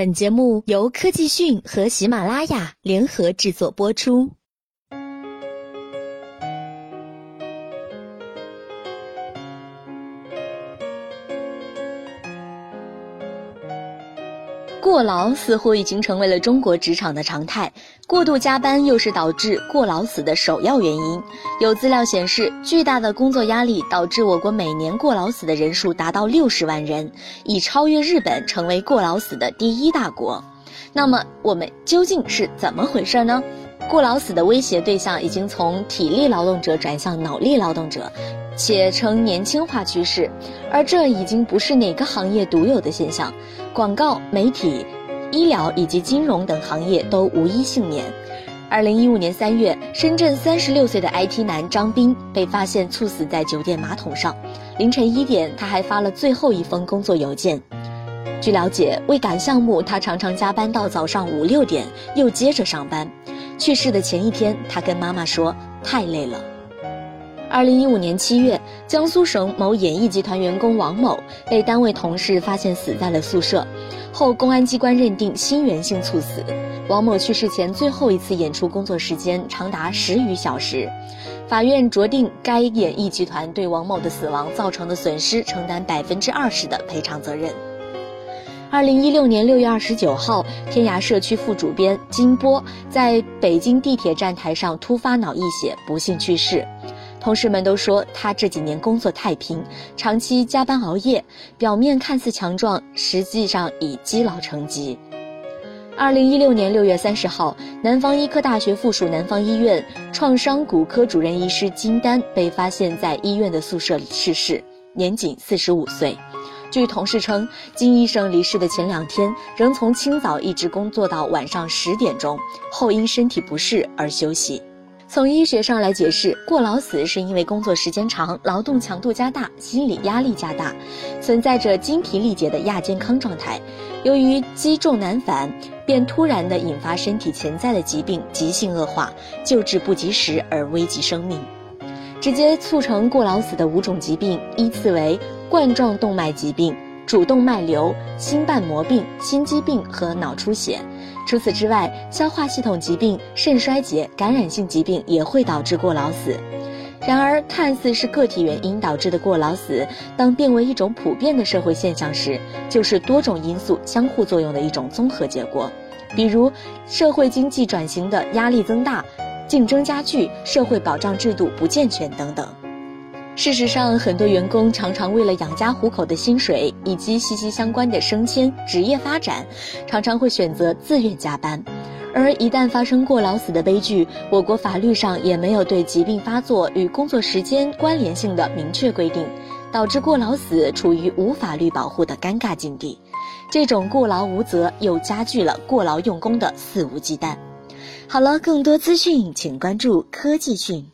本节目由科技讯和喜马拉雅联合制作播出。过劳似乎已经成为了中国职场的常态，过度加班又是导致过劳死的首要原因。有资料显示，巨大的工作压力导致我国每年过劳死的人数达到六十万人，已超越日本，成为过劳死的第一大国。那么，我们究竟是怎么回事呢？过劳死的威胁对象已经从体力劳动者转向脑力劳动者，且呈年轻化趋势，而这已经不是哪个行业独有的现象。广告、媒体、医疗以及金融等行业都无一幸免。二零一五年三月，深圳三十六岁的 IT 男张斌被发现猝死在酒店马桶上。凌晨一点，他还发了最后一封工作邮件。据了解，为赶项目，他常常加班到早上五六点，又接着上班。去世的前一天，他跟妈妈说：“太累了。”二零一五年七月，江苏省某演艺集团员工王某被单位同事发现死在了宿舍，后公安机关认定心源性猝死。王某去世前最后一次演出工作时间长达十余小时，法院酌定该演艺集团对王某的死亡造成的损失承担百分之二十的赔偿责任。二零一六年六月二十九号，天涯社区副主编金波在北京地铁站台上突发脑溢血，不幸去世。同事们都说他这几年工作太拼，长期加班熬夜，表面看似强壮，实际上已积劳成疾。二零一六年六月三十号，南方医科大学附属南方医院创伤骨科主任医师金丹被发现在医院的宿舍里逝世，年仅四十五岁。据同事称，金医生离世的前两天，仍从清早一直工作到晚上十点钟，后因身体不适而休息。从医学上来解释，过劳死是因为工作时间长、劳动强度加大、心理压力加大，存在着精疲力竭的亚健康状态。由于积重难返，便突然的引发身体潜在的疾病急性恶化，救治不及时而危及生命。直接促成过劳死的五种疾病依次为冠状动脉疾病。主动脉瘤、心瓣膜病、心肌病和脑出血。除此之外，消化系统疾病、肾衰竭、感染性疾病也会导致过劳死。然而，看似是个体原因导致的过劳死，当变为一种普遍的社会现象时，就是多种因素相互作用的一种综合结果。比如，社会经济转型的压力增大、竞争加剧、社会保障制度不健全等等。事实上，很多员工常常为了养家糊口的薪水以及息息相关的升迁、职业发展，常常会选择自愿加班。而一旦发生过劳死的悲剧，我国法律上也没有对疾病发作与工作时间关联性的明确规定，导致过劳死处于无法律保护的尴尬境地。这种过劳无责，又加剧了过劳用工的肆无忌惮。好了，更多资讯请关注科技讯。